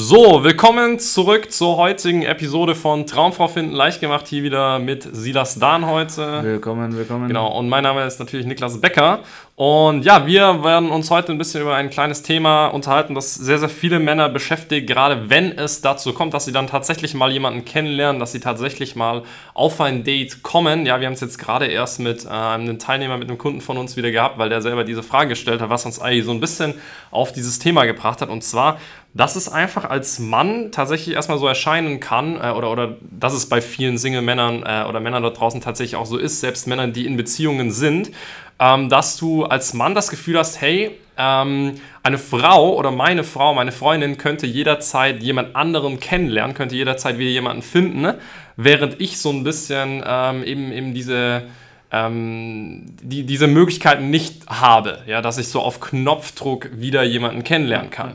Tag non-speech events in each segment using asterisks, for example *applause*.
So, willkommen zurück zur heutigen Episode von Traumfrau finden leicht gemacht. Hier wieder mit Silas Dahn heute. Willkommen, willkommen. Genau, und mein Name ist natürlich Niklas Becker. Und ja, wir werden uns heute ein bisschen über ein kleines Thema unterhalten, das sehr, sehr viele Männer beschäftigt, gerade wenn es dazu kommt, dass sie dann tatsächlich mal jemanden kennenlernen, dass sie tatsächlich mal auf ein Date kommen. Ja, wir haben es jetzt gerade erst mit äh, einem Teilnehmer, mit einem Kunden von uns wieder gehabt, weil der selber diese Frage gestellt hat, was uns eigentlich so ein bisschen auf dieses Thema gebracht hat. Und zwar, dass es einfach als Mann tatsächlich erstmal so erscheinen kann, äh, oder, oder dass es bei vielen Single-Männern äh, oder Männern dort draußen tatsächlich auch so ist, selbst Männern, die in Beziehungen sind, ähm, dass du als Mann das Gefühl hast, hey, ähm, eine Frau oder meine Frau, meine Freundin könnte jederzeit jemand anderen kennenlernen, könnte jederzeit wieder jemanden finden, ne? während ich so ein bisschen ähm, eben, eben diese, ähm, die, diese Möglichkeiten nicht habe, ja, dass ich so auf Knopfdruck wieder jemanden kennenlernen kann.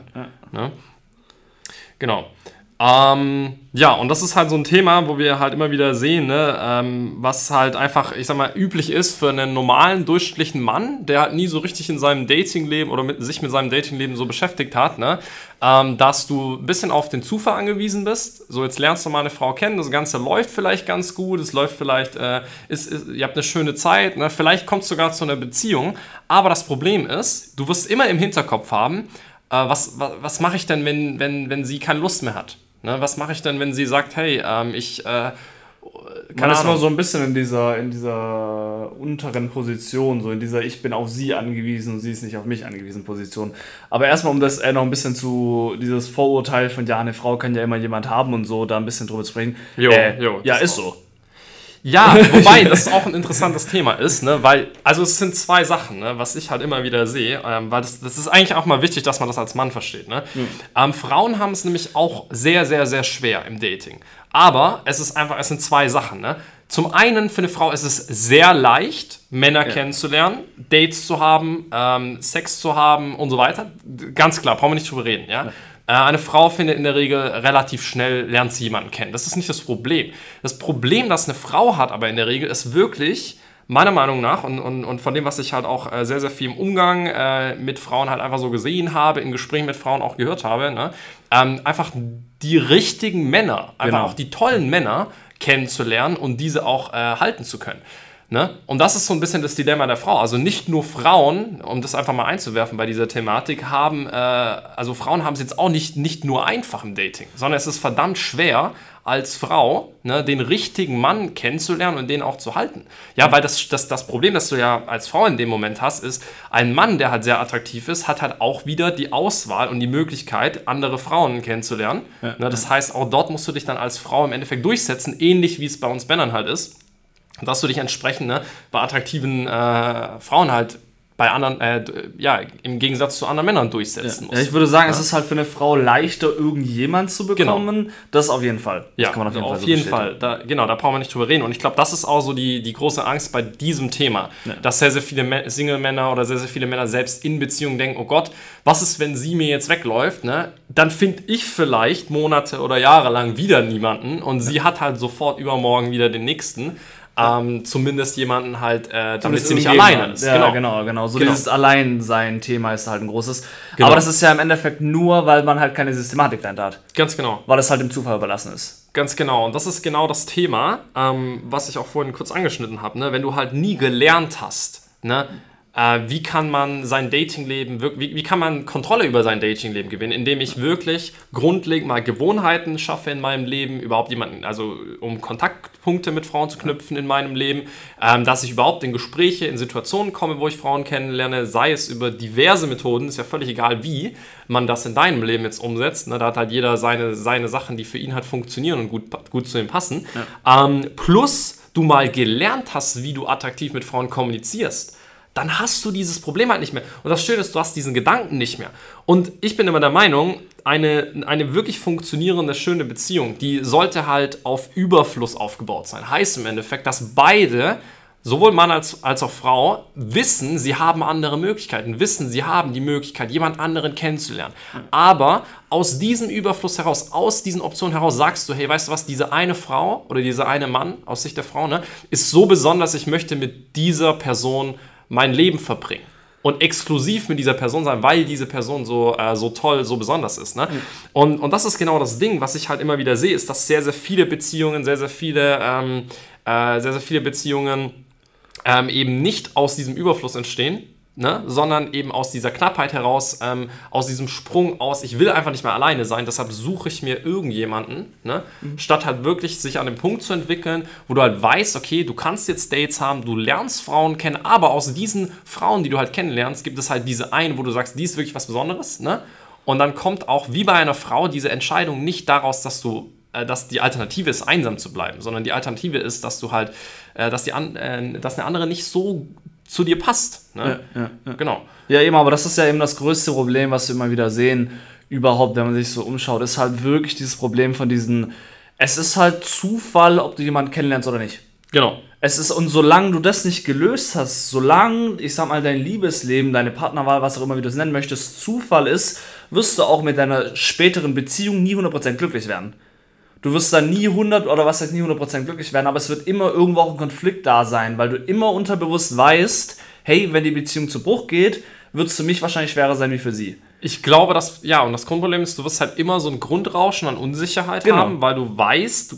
Ne? Genau. Ähm, ja, und das ist halt so ein Thema, wo wir halt immer wieder sehen, ne, ähm, was halt einfach, ich sag mal, üblich ist für einen normalen, durchschnittlichen Mann, der halt nie so richtig in seinem Datingleben oder mit, sich mit seinem Datingleben so beschäftigt hat, ne, ähm, dass du ein bisschen auf den Zufall angewiesen bist. So, jetzt lernst du mal eine Frau kennen, das Ganze läuft vielleicht ganz gut, es läuft vielleicht, äh, ist, ist, ihr habt eine schöne Zeit, ne, vielleicht kommt es sogar zu einer Beziehung, aber das Problem ist, du wirst immer im Hinterkopf haben, äh, was, was, was mache ich denn, wenn, wenn, wenn sie keine Lust mehr hat? Ne, was mache ich denn, wenn sie sagt, hey, ähm, ich. Äh, man ist immer so ein bisschen in dieser, in dieser unteren Position, so in dieser Ich bin auf sie angewiesen und sie ist nicht auf mich angewiesen Position. Aber erstmal, um das äh, noch ein bisschen zu, dieses Vorurteil von, ja, eine Frau kann ja immer jemand haben und so, da ein bisschen drüber zu sprechen. Jo, äh, jo, ja, ist so. Ja, *laughs* wobei das auch ein interessantes Thema ist, ne? weil, also es sind zwei Sachen, ne? was ich halt immer wieder sehe, ähm, weil das, das ist eigentlich auch mal wichtig, dass man das als Mann versteht. Ne? Mhm. Ähm, Frauen haben es nämlich auch sehr, sehr, sehr schwer im Dating. Aber es ist einfach, es sind zwei Sachen. Ne? Zum einen für eine Frau ist es sehr leicht, Männer ja. kennenzulernen, Dates zu haben, ähm, Sex zu haben und so weiter. Ganz klar, brauchen wir nicht drüber reden. Ja? ja. Äh, eine Frau findet in der Regel relativ schnell, lernt sie jemanden kennen. Das ist nicht das Problem. Das Problem, das eine Frau hat, aber in der Regel, ist wirklich, meiner Meinung nach und, und, und von dem, was ich halt auch äh, sehr, sehr viel im Umgang äh, mit Frauen halt einfach so gesehen habe, in Gesprächen mit Frauen auch gehört habe, ne? ähm, einfach die richtigen Männer, einfach genau. auch die tollen Männer kennenzulernen und diese auch äh, halten zu können. Ne? Und das ist so ein bisschen das Dilemma der Frau. Also nicht nur Frauen, um das einfach mal einzuwerfen bei dieser Thematik, haben, äh, also Frauen haben es jetzt auch nicht, nicht nur einfach im Dating, sondern es ist verdammt schwer, als Frau ne, den richtigen Mann kennenzulernen und den auch zu halten. Ja, weil das, das, das Problem, das du ja als Frau in dem Moment hast, ist, ein Mann, der halt sehr attraktiv ist, hat halt auch wieder die Auswahl und die Möglichkeit, andere Frauen kennenzulernen. Ja, ne, das heißt, auch dort musst du dich dann als Frau im Endeffekt durchsetzen, ähnlich wie es bei uns Männern halt ist dass du dich entsprechend ne, bei attraktiven äh, Frauen halt bei anderen, äh, ja, im Gegensatz zu anderen Männern durchsetzen ja. muss. Ja, ich würde sagen, ja. es ist halt für eine Frau leichter, irgendjemand zu genau. bekommen. Genau. Das auf jeden Fall. Das ja, kann man auf jeden Fall. Auf jeden Fall. Da, genau, da brauchen wir nicht drüber reden. Und ich glaube, das ist auch so die, die große Angst bei diesem Thema, dass sehr, sehr viele Single-Männer oder sehr, sehr viele Männer selbst in Beziehungen denken, oh Gott, was ist, wenn sie mir jetzt wegläuft? Ne? Dann finde ich vielleicht Monate oder Jahre lang wieder niemanden und sie hat halt sofort übermorgen wieder den nächsten ähm, zumindest jemanden halt, äh, damit sie nicht alleine ist. Ja, genau, genau. genau. So genau. dieses Alleinsein-Thema ist halt ein großes. Genau. Aber das ist ja im Endeffekt nur, weil man halt keine Systematik dahinter hat. Ganz genau. Weil es halt dem Zufall überlassen ist. Ganz genau. Und das ist genau das Thema, ähm, was ich auch vorhin kurz angeschnitten habe. Ne? Wenn du halt nie gelernt hast, ne? Äh, wie kann man sein Datingleben, wie, wie kann man Kontrolle über sein Datingleben gewinnen, indem ich wirklich grundlegend mal Gewohnheiten schaffe in meinem Leben, überhaupt jemanden, also um Kontaktpunkte mit Frauen zu knüpfen in meinem Leben, ähm, dass ich überhaupt in Gespräche, in Situationen komme, wo ich Frauen kennenlerne, sei es über diverse Methoden, ist ja völlig egal wie man das in deinem Leben jetzt umsetzt. Ne? Da hat halt jeder seine, seine Sachen, die für ihn halt funktionieren und gut, gut zu ihm passen. Ja. Ähm, plus du mal gelernt hast, wie du attraktiv mit Frauen kommunizierst dann hast du dieses Problem halt nicht mehr. Und das Schöne ist, du hast diesen Gedanken nicht mehr. Und ich bin immer der Meinung, eine, eine wirklich funktionierende, schöne Beziehung, die sollte halt auf Überfluss aufgebaut sein. Heißt im Endeffekt, dass beide, sowohl Mann als, als auch Frau, wissen, sie haben andere Möglichkeiten, wissen, sie haben die Möglichkeit, jemand anderen kennenzulernen. Aber aus diesem Überfluss heraus, aus diesen Optionen heraus sagst du, hey, weißt du was, diese eine Frau oder dieser eine Mann aus Sicht der Frau, ne, ist so besonders, ich möchte mit dieser Person mein Leben verbringen. und exklusiv mit dieser Person sein, weil diese Person so, äh, so toll, so besonders ist. Ne? Mhm. Und, und das ist genau das Ding, was ich halt immer wieder sehe, ist, dass sehr, sehr viele Beziehungen, sehr, sehr viele, ähm, äh, sehr, sehr viele Beziehungen ähm, eben nicht aus diesem Überfluss entstehen, ne? sondern eben aus dieser Knappheit heraus, ähm, aus diesem Sprung aus, ich will einfach nicht mehr alleine sein, deshalb suche ich mir irgendjemanden, ne? Mhm. statt halt wirklich sich an dem Punkt zu entwickeln, wo du halt weißt, okay, du kannst jetzt Dates haben, du lernst Frauen kennen, aber aus diesen Frauen, die du halt kennenlernst, gibt es halt diese eine, wo du sagst, die ist wirklich was Besonderes, ne? Und dann kommt auch wie bei einer Frau diese Entscheidung nicht daraus, dass du äh, dass die Alternative ist, einsam zu bleiben, sondern die Alternative ist, dass du halt, äh, dass, die an, äh, dass eine andere nicht so zu dir passt. Ne? Ja, ja, ja. Genau. Ja, eben, aber das ist ja eben das größte Problem, was wir immer wieder sehen, überhaupt, wenn man sich so umschaut, ist halt wirklich dieses Problem von diesen, es ist halt Zufall, ob du jemanden kennenlernst oder nicht. Genau. Es ist, und solange du das nicht gelöst hast, solange, ich sag mal, dein Liebesleben, deine Partnerwahl, was auch immer wie du es nennen möchtest, Zufall ist, wirst du auch mit deiner späteren Beziehung nie 100% glücklich werden. Du wirst da nie 100 oder was heißt nie 100% glücklich werden, aber es wird immer irgendwo auch ein Konflikt da sein, weil du immer unterbewusst weißt, hey, wenn die Beziehung zu Bruch geht, wird es für mich wahrscheinlich schwerer sein wie für sie. Ich glaube, dass, ja, und das Grundproblem ist, du wirst halt immer so ein Grundrauschen an Unsicherheit genau. haben, weil du weißt,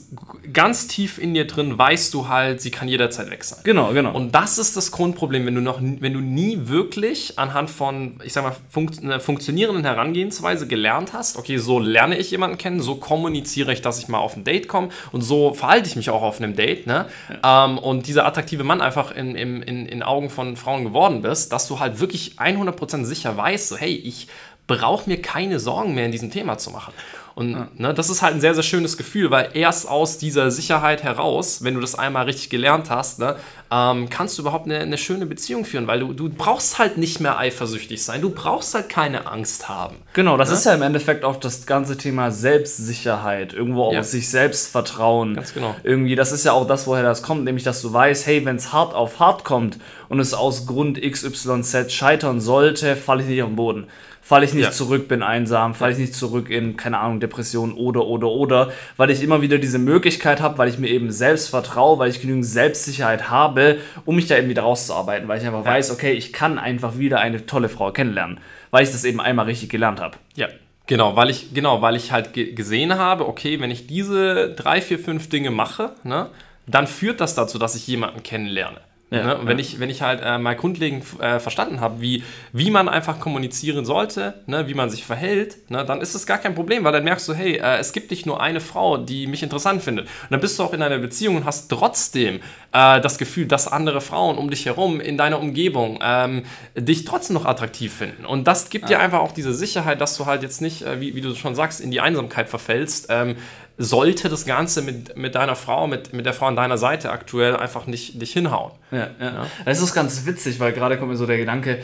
ganz tief in dir drin weißt du halt, sie kann jederzeit weg sein. Genau, genau. Und das ist das Grundproblem, wenn du noch, wenn du nie wirklich anhand von, ich sag mal, funkt, einer funktionierenden Herangehensweise gelernt hast, okay, so lerne ich jemanden kennen, so kommuniziere ich, dass ich mal auf ein Date komme und so verhalte ich mich auch auf einem Date, ne? Ja. Ähm, und dieser attraktive Mann einfach in, in, in, in Augen von Frauen geworden bist, dass du halt wirklich 100% sicher weißt, so, hey, ich brauche mir keine Sorgen mehr in diesem Thema zu machen. Und ja. ne, das ist halt ein sehr, sehr schönes Gefühl, weil erst aus dieser Sicherheit heraus, wenn du das einmal richtig gelernt hast, ne, ähm, kannst du überhaupt eine, eine, schöne Beziehung führen, weil du, du brauchst halt nicht mehr eifersüchtig sein, du brauchst halt keine Angst haben. Genau, das ne? ist ja im Endeffekt auch das ganze Thema Selbstsicherheit, irgendwo auch ja. sich selbst vertrauen. Ganz genau. Irgendwie, das ist ja auch das, woher das kommt, nämlich dass du weißt, hey, wenn es hart auf hart kommt und es aus Grund XYZ scheitern sollte, falle ich nicht auf den Boden falle ich nicht ja. zurück, bin einsam, falle ich nicht zurück in, keine Ahnung, Depression oder, oder, oder, weil ich immer wieder diese Möglichkeit habe, weil ich mir eben selbst vertraue, weil ich genügend Selbstsicherheit habe, um mich da eben wieder rauszuarbeiten, weil ich einfach ja. weiß, okay, ich kann einfach wieder eine tolle Frau kennenlernen, weil ich das eben einmal richtig gelernt habe. Ja. Genau, weil ich, genau, weil ich halt gesehen habe, okay, wenn ich diese drei, vier, fünf Dinge mache, ne, dann führt das dazu, dass ich jemanden kennenlerne. Ja, ne? Und ja. wenn, ich, wenn ich halt äh, mal grundlegend äh, verstanden habe, wie, wie man einfach kommunizieren sollte, ne? wie man sich verhält, ne? dann ist es gar kein Problem, weil dann merkst du, hey, äh, es gibt nicht nur eine Frau, die mich interessant findet. Und dann bist du auch in einer Beziehung und hast trotzdem äh, das Gefühl, dass andere Frauen um dich herum, in deiner Umgebung, ähm, dich trotzdem noch attraktiv finden. Und das gibt ja. dir einfach auch diese Sicherheit, dass du halt jetzt nicht, äh, wie, wie du schon sagst, in die Einsamkeit verfällst. Ähm, sollte das Ganze mit, mit deiner Frau, mit, mit der Frau an deiner Seite aktuell einfach nicht, nicht hinhauen. Ja, ja. ja. Das ist ganz witzig, weil gerade kommt mir so der Gedanke,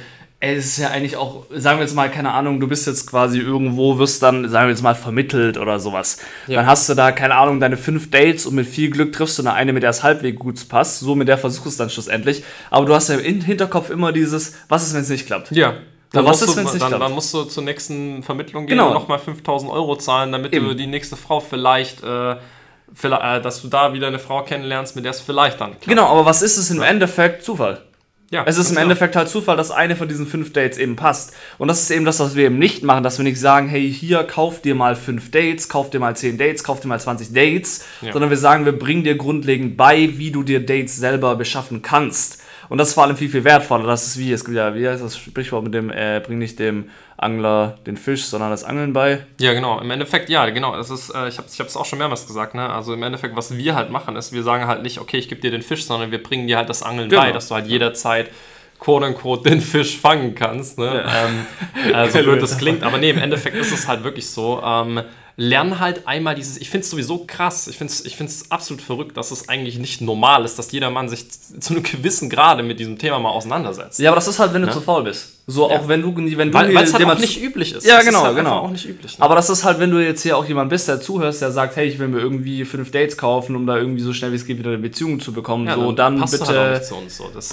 es ist ja eigentlich auch, sagen wir jetzt mal, keine Ahnung, du bist jetzt quasi irgendwo, wirst dann, sagen wir jetzt mal, vermittelt oder sowas. Ja. Dann hast du da, keine Ahnung, deine fünf Dates und mit viel Glück triffst du eine, mit der es halbwegs gut passt. So mit der versuchst du es dann schlussendlich. Aber du hast ja im Hinterkopf immer dieses, was ist, wenn es nicht klappt? Ja. Dann, was ist, du, dann, dann, musst du zur nächsten Vermittlung gehen genau. und nochmal 5000 Euro zahlen, damit Eben. du die nächste Frau vielleicht, äh, vielleicht äh, dass du da wieder eine Frau kennenlernst, mit der es vielleicht dann klappt. Genau, aber was ist es im ja. Endeffekt? Zufall. Ja, es ist im Endeffekt halt Zufall, dass eine von diesen fünf Dates eben passt. Und das ist eben das, was wir eben nicht machen, dass wir nicht sagen, hey, hier, kauf dir mal fünf Dates, kauf dir mal zehn Dates, kauf dir mal 20 Dates, ja. sondern wir sagen, wir bringen dir grundlegend bei, wie du dir Dates selber beschaffen kannst. Und das ist vor allem viel, viel wertvoller. Das ist wie, es gibt ja, wie heißt das Sprichwort mit dem, äh, bring nicht dem Angler den Fisch, sondern das Angeln bei. Ja, genau. Im Endeffekt, ja, genau. Das ist, äh, ich habe es auch schon mehrmals gesagt, ne? Also im Endeffekt, was wir halt machen, ist, wir sagen halt nicht, okay, ich gebe dir den Fisch, sondern wir bringen dir halt das Angeln genau. bei, dass du halt jederzeit quote unquote den Fisch fangen kannst. Ne? Ja. Ähm, *laughs* also blöd das klingt, aber nee, im Endeffekt ist es halt wirklich so. Ähm, lern halt einmal dieses, ich finde es sowieso krass, ich finde es ich find's absolut verrückt, dass es eigentlich nicht normal ist, dass jeder Mann sich *laughs* zu einem gewissen Grade mit diesem Thema mal auseinandersetzt. Ja, aber das ist halt, wenn du ja? zu faul bist. So, ja. auch wenn du, wenn du Weil es halt auch nicht üblich ist. Ja, das genau, ist halt genau. auch nicht üblich. Ne? Aber das ist halt, wenn du jetzt hier auch jemand bist, der zuhörst, der sagt, hey, ich will mir irgendwie fünf Dates kaufen, um da irgendwie so schnell wie es geht wieder eine Beziehung zu bekommen, ja, so, dann, dann bitte halt so.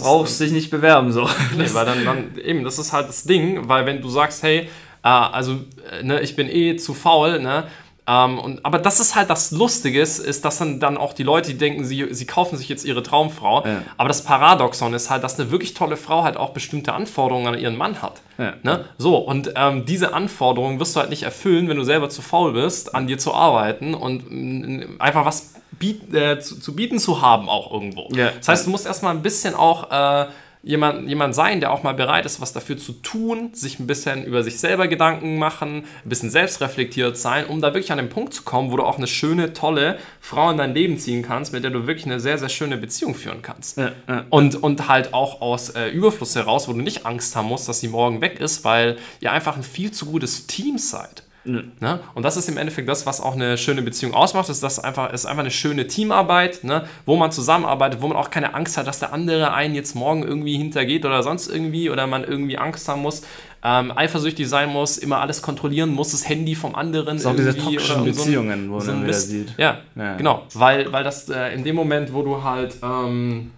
brauchst dich nicht bewerben, so. Nee, weil dann, dann, eben, das ist halt das Ding, weil wenn du sagst, hey, also, äh, ne, ich bin eh zu faul, ne, Ähm, und, aber das ist halt das Lustige, ist, dass dann, dann auch die Leute, die denken, sie, sie kaufen sich jetzt ihre Traumfrau. Ja. Aber das Paradoxon ist halt, dass eine wirklich tolle Frau halt auch bestimmte Anforderungen an ihren Mann hat. Ja. Ne? So, und ähm, diese Anforderungen wirst du halt nicht erfüllen, wenn du selber zu faul bist, an dir zu arbeiten und mh, einfach was biet, äh, zu, zu, bieten zu haben auch irgendwo. Ja. Das heißt, du musst erstmal ein bisschen auch... Äh, jemand, jemand sein, der auch mal bereit ist, was dafür zu tun, sich ein bisschen über sich selber Gedanken machen, ein bisschen selbstreflektiert sein, um da wirklich an den Punkt zu kommen, wo du auch eine schöne, tolle Frau in dein Leben ziehen kannst, mit der du wirklich eine sehr, sehr schöne Beziehung führen kannst. Ja, ja. Und, und halt auch aus äh, Überfluss heraus, wo du nicht Angst haben musst, dass sie morgen weg ist, weil ihr einfach ein viel zu gutes Team seid. Ne? Und das ist im Endeffekt das, was auch eine schöne Beziehung ausmacht. Ist das einfach, ist einfach eine schöne Teamarbeit, ne? wo man zusammenarbeitet, wo man auch keine Angst hat, dass der andere einen jetzt morgen irgendwie hintergeht oder sonst irgendwie oder man irgendwie Angst haben muss, ähm, eifersüchtig sein muss, immer alles kontrollieren muss, das Handy vom anderen. Das sind auch diese toxischen Beziehungen, so wo man wieder sieht. Ja, ja, genau. Weil, weil das äh, in dem Moment, wo du halt, ähm,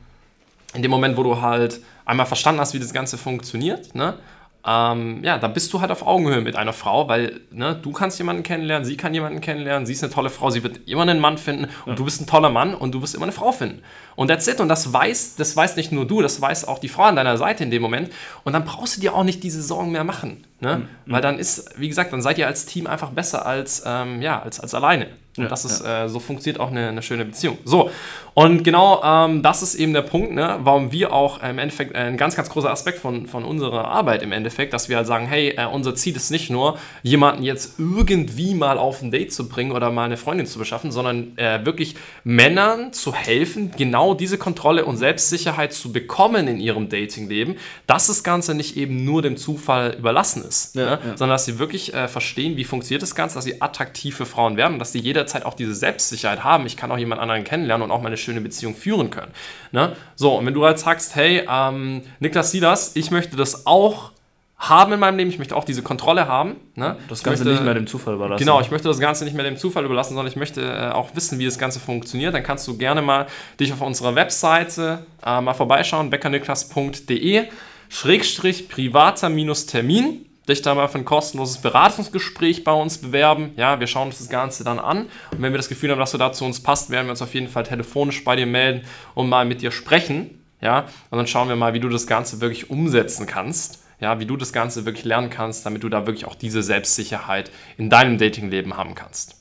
in dem Moment, wo du halt einmal verstanden hast, wie das Ganze funktioniert, ne? Ähm, ja, da bist du halt auf Augenhöhe mit einer Frau, weil ne, du kannst jemanden kennenlernen, sie kann jemanden kennenlernen, sie ist eine tolle Frau, sie wird immer einen Mann finden und ja. du bist ein toller Mann und du wirst immer eine Frau finden. Und that's it. Und das weiß, das weiß nicht nur du, das weiß auch die Frau an deiner Seite in dem Moment. Und dann brauchst du dir auch nicht diese Sorgen mehr machen. Ne? Mhm. Weil dann ist, wie gesagt, dann seid ihr als Team einfach besser als, ähm, ja, als, als alleine. Und ja, das ist, ja. äh, so funktioniert auch eine, eine, schöne Beziehung. So, und genau ähm, das ist eben der Punkt, ne, warum wir auch im Endeffekt äh, ein ganz, ganz großer Aspekt von, von unserer Arbeit im Endeffekt, dass wir halt sagen, hey, äh, unser Ziel ist nicht nur, jemanden jetzt irgendwie mal auf ein Date zu bringen oder mal eine Freundin zu beschaffen, sondern äh, wirklich Männern zu helfen, genau diese Kontrolle und Selbstsicherheit zu bekommen in ihrem Datingleben, dass das Ganze nicht eben nur dem Zufall überlassen ist, ja, ne? sondern dass sie wirklich äh, verstehen, wie funktioniert das Ganze, dass sie attraktiv für Frauen werden dass sie jeder jederzeit auch diese Selbstsicherheit haben, ich kann auch jemand anderen kennenlernen und auch mal eine schöne Beziehung führen können. Ne? So, und wenn du halt sagst, hey, ähm, Niklas Silas, ich möchte das auch haben in meinem Leben, ich möchte auch diese Kontrolle haben. Ne? Das Ganze möchte, nicht mehr dem Zufall überlassen. Genau, ich möchte das Ganze nicht mehr dem Zufall überlassen, sondern ich möchte äh, auch wissen, wie das Ganze funktioniert. Dann kannst du gerne mal dich auf unserer Webseite äh, mal vorbeischauen, beckerniklas.de Schrägstrich privater minus Termin dich da mal für ein kostenloses Beratungsgespräch bei uns bewerben. Ja, wir schauen uns das Ganze dann an. Und wenn wir das Gefühl haben, dass du da zu uns passt, werden wir uns auf jeden Fall telefonisch bei dir melden und mal mit dir sprechen. Ja, und dann schauen wir mal, wie du das Ganze wirklich umsetzen kannst. Ja, wie du das Ganze wirklich lernen kannst, damit du da wirklich auch diese Selbstsicherheit in deinem Datingleben haben kannst.